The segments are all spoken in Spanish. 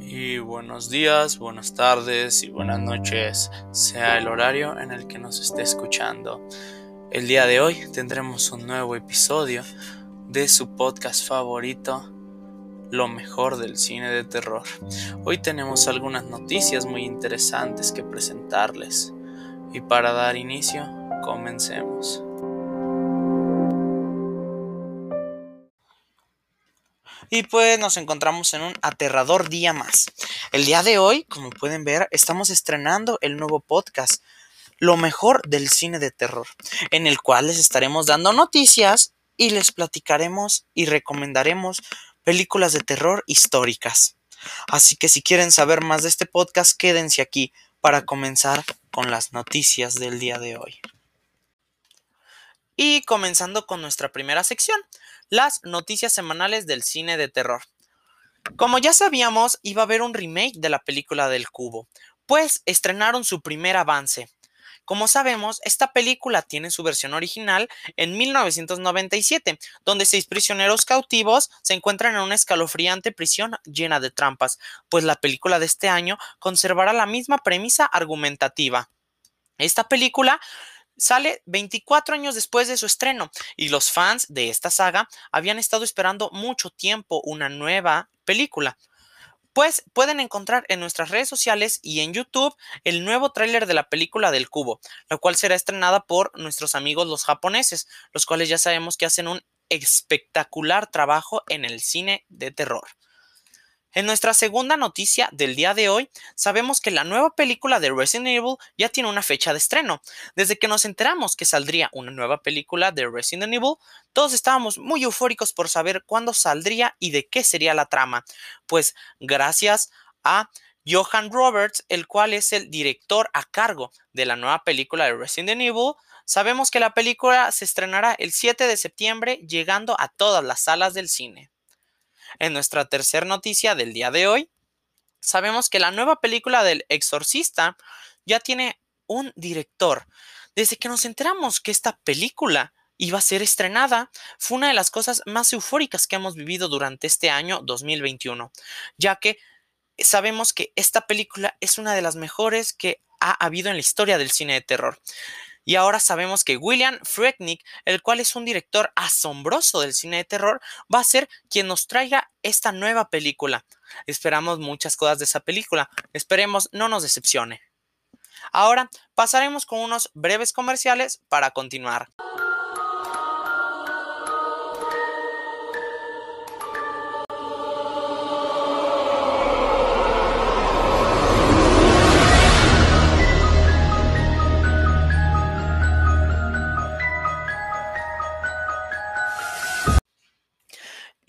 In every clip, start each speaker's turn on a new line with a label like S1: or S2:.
S1: Y buenos días, buenas tardes y buenas noches, sea el horario en el que nos esté escuchando. El día de hoy tendremos un nuevo episodio de su podcast favorito, Lo mejor del cine de terror. Hoy tenemos algunas noticias muy interesantes que presentarles. Y para dar inicio, comencemos. Y pues nos encontramos en un aterrador día más. El día de hoy, como pueden ver, estamos estrenando el nuevo podcast lo mejor del cine de terror, en el cual les estaremos dando noticias y les platicaremos y recomendaremos películas de terror históricas. Así que si quieren saber más de este podcast, quédense aquí para comenzar con las noticias del día de hoy. Y comenzando con nuestra primera sección, las noticias semanales del cine de terror. Como ya sabíamos, iba a haber un remake de la película del cubo, pues estrenaron su primer avance, como sabemos, esta película tiene su versión original en 1997, donde seis prisioneros cautivos se encuentran en una escalofriante prisión llena de trampas, pues la película de este año conservará la misma premisa argumentativa. Esta película sale 24 años después de su estreno y los fans de esta saga habían estado esperando mucho tiempo una nueva película pues pueden encontrar en nuestras redes sociales y en YouTube el nuevo tráiler de la película del cubo, la cual será estrenada por nuestros amigos los japoneses, los cuales ya sabemos que hacen un espectacular trabajo en el cine de terror. En nuestra segunda noticia del día de hoy, sabemos que la nueva película de Resident Evil ya tiene una fecha de estreno. Desde que nos enteramos que saldría una nueva película de Resident Evil, todos estábamos muy eufóricos por saber cuándo saldría y de qué sería la trama. Pues gracias a Johan Roberts, el cual es el director a cargo de la nueva película de Resident Evil, sabemos que la película se estrenará el 7 de septiembre, llegando a todas las salas del cine. En nuestra tercera noticia del día de hoy, sabemos que la nueva película del exorcista ya tiene un director. Desde que nos enteramos que esta película iba a ser estrenada, fue una de las cosas más eufóricas que hemos vivido durante este año 2021, ya que sabemos que esta película es una de las mejores que ha habido en la historia del cine de terror. Y ahora sabemos que William Friedkin, el cual es un director asombroso del cine de terror, va a ser quien nos traiga esta nueva película. Esperamos muchas cosas de esa película. Esperemos no nos decepcione. Ahora pasaremos con unos breves comerciales para continuar.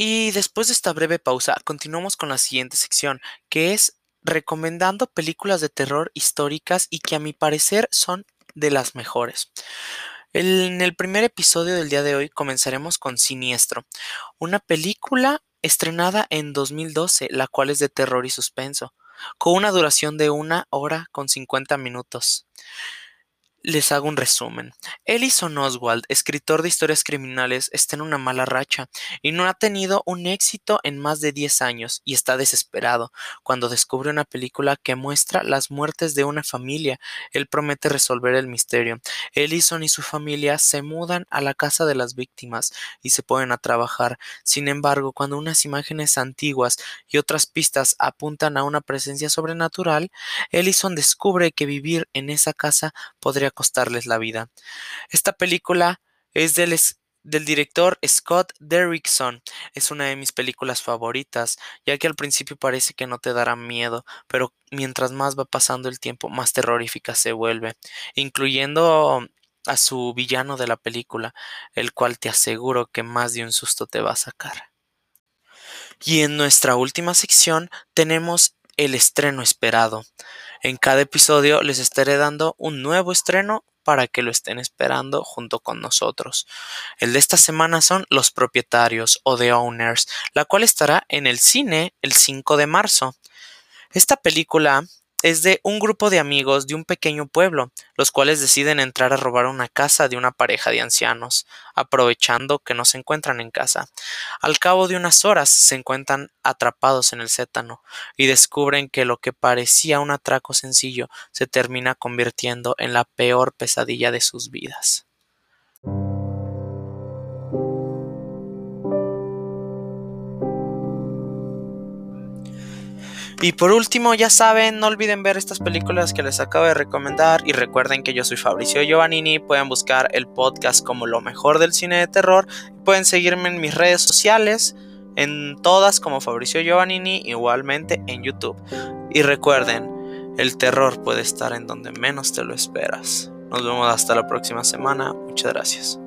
S1: Y después de esta breve pausa, continuamos con la siguiente sección, que es recomendando películas de terror históricas y que a mi parecer son de las mejores. En el primer episodio del día de hoy comenzaremos con Siniestro, una película estrenada en 2012, la cual es de terror y suspenso, con una duración de una hora con 50 minutos. Les hago un resumen. Ellison Oswald, escritor de historias criminales, está en una mala racha y no ha tenido un éxito en más de 10 años y está desesperado cuando descubre una película que muestra las muertes de una familia. Él promete resolver el misterio. Ellison y su familia se mudan a la casa de las víctimas y se ponen a trabajar. Sin embargo, cuando unas imágenes antiguas y otras pistas apuntan a una presencia sobrenatural, Ellison descubre que vivir en esa casa podría costarles la vida. Esta película es del, director Scott Derrickson. Es una de mis películas favoritas, ya que al principio parece que no te dará miedo, pero mientras más va pasando el tiempo, más terrorífica se vuelve, incluyendo a su villano de la película, el cual te aseguro que más de un susto te va a sacar. Y en nuestra última sección tenemos el estreno esperado. En cada episodio les estaré dando un nuevo estreno para que lo estén esperando junto con nosotros. El de esta semana son Los propietarios o The Owners, la cual estará en el cine el 5 de marzo. Esta película es de un grupo de amigos de un pequeño pueblo, los cuales deciden entrar a robar una casa de una pareja de ancianos, aprovechando que no se encuentran en casa. Al cabo de unas horas se encuentran atrapados en el sétano y descubren que lo que parecía un atraco sencillo se termina convirtiendo en la peor pesadilla de sus vidas. Y por último, ya saben, no olviden ver estas películas que les acabo de recomendar y recuerden que yo soy Fabricio Giovannini, pueden buscar el podcast como lo mejor del cine de terror, pueden seguirme en mis redes sociales, en todas como Fabricio Giovannini, igualmente en YouTube. Y recuerden, el terror puede estar en donde menos te lo esperas. Nos vemos hasta la próxima semana, muchas gracias.